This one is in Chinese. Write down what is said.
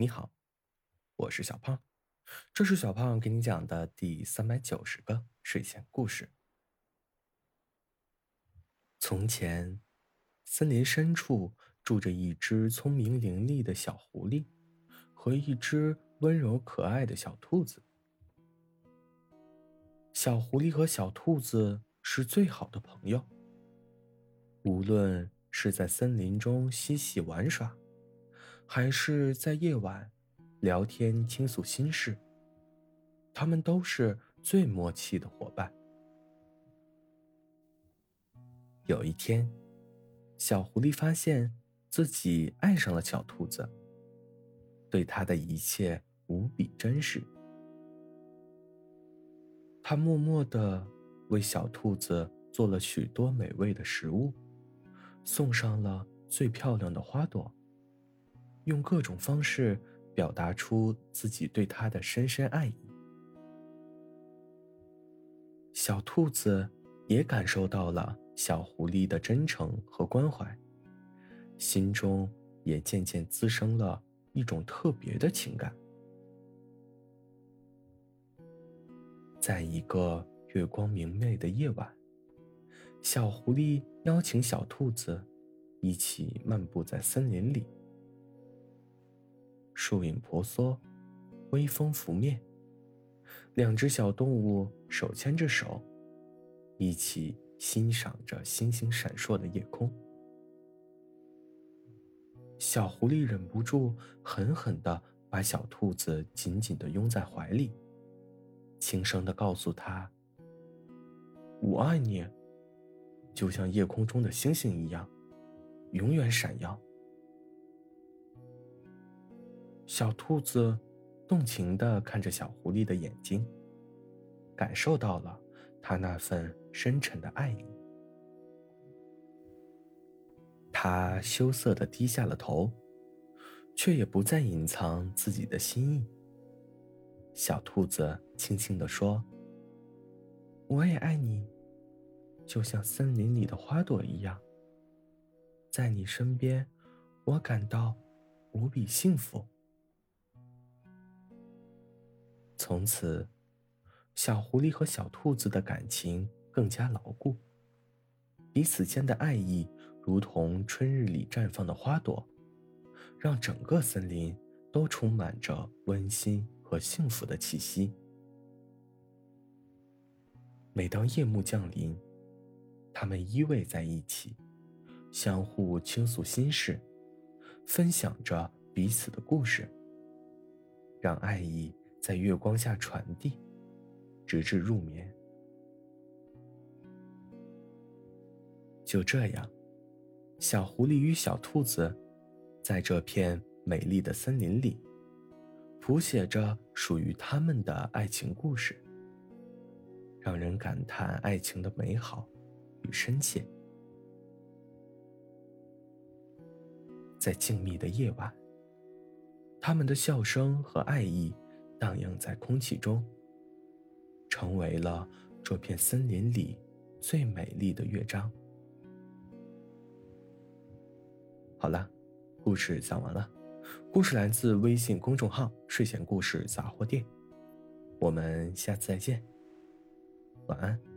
你好，我是小胖，这是小胖给你讲的第三百九十个睡前故事。从前，森林深处住着一只聪明伶俐的小狐狸和一只温柔可爱的小兔子。小狐狸和小兔子是最好的朋友，无论是在森林中嬉戏玩耍。还是在夜晚聊天倾诉心事，他们都是最默契的伙伴。有一天，小狐狸发现自己爱上了小兔子，对它的一切无比珍视。他默默的为小兔子做了许多美味的食物，送上了最漂亮的花朵。用各种方式表达出自己对他的深深爱意。小兔子也感受到了小狐狸的真诚和关怀，心中也渐渐滋生了一种特别的情感。在一个月光明媚的夜晚，小狐狸邀请小兔子一起漫步在森林里。树影婆娑，微风拂面，两只小动物手牵着手，一起欣赏着星星闪烁的夜空。小狐狸忍不住狠狠的把小兔子紧紧的拥在怀里，轻声的告诉他：“我爱你，就像夜空中的星星一样，永远闪耀。”小兔子动情地看着小狐狸的眼睛，感受到了他那份深沉的爱意。他羞涩地低下了头，却也不再隐藏自己的心意。小兔子轻轻地说：“我也爱你，就像森林里的花朵一样。在你身边，我感到无比幸福。”从此，小狐狸和小兔子的感情更加牢固，彼此间的爱意如同春日里绽放的花朵，让整个森林都充满着温馨和幸福的气息。每当夜幕降临，他们依偎在一起，相互倾诉心事，分享着彼此的故事，让爱意。在月光下传递，直至入眠。就这样，小狐狸与小兔子，在这片美丽的森林里，谱写着属于他们的爱情故事，让人感叹爱情的美好与深切。在静谧的夜晚，他们的笑声和爱意。荡漾在空气中，成为了这片森林里最美丽的乐章。好了，故事讲完了。故事来自微信公众号“睡前故事杂货店”。我们下次再见，晚安。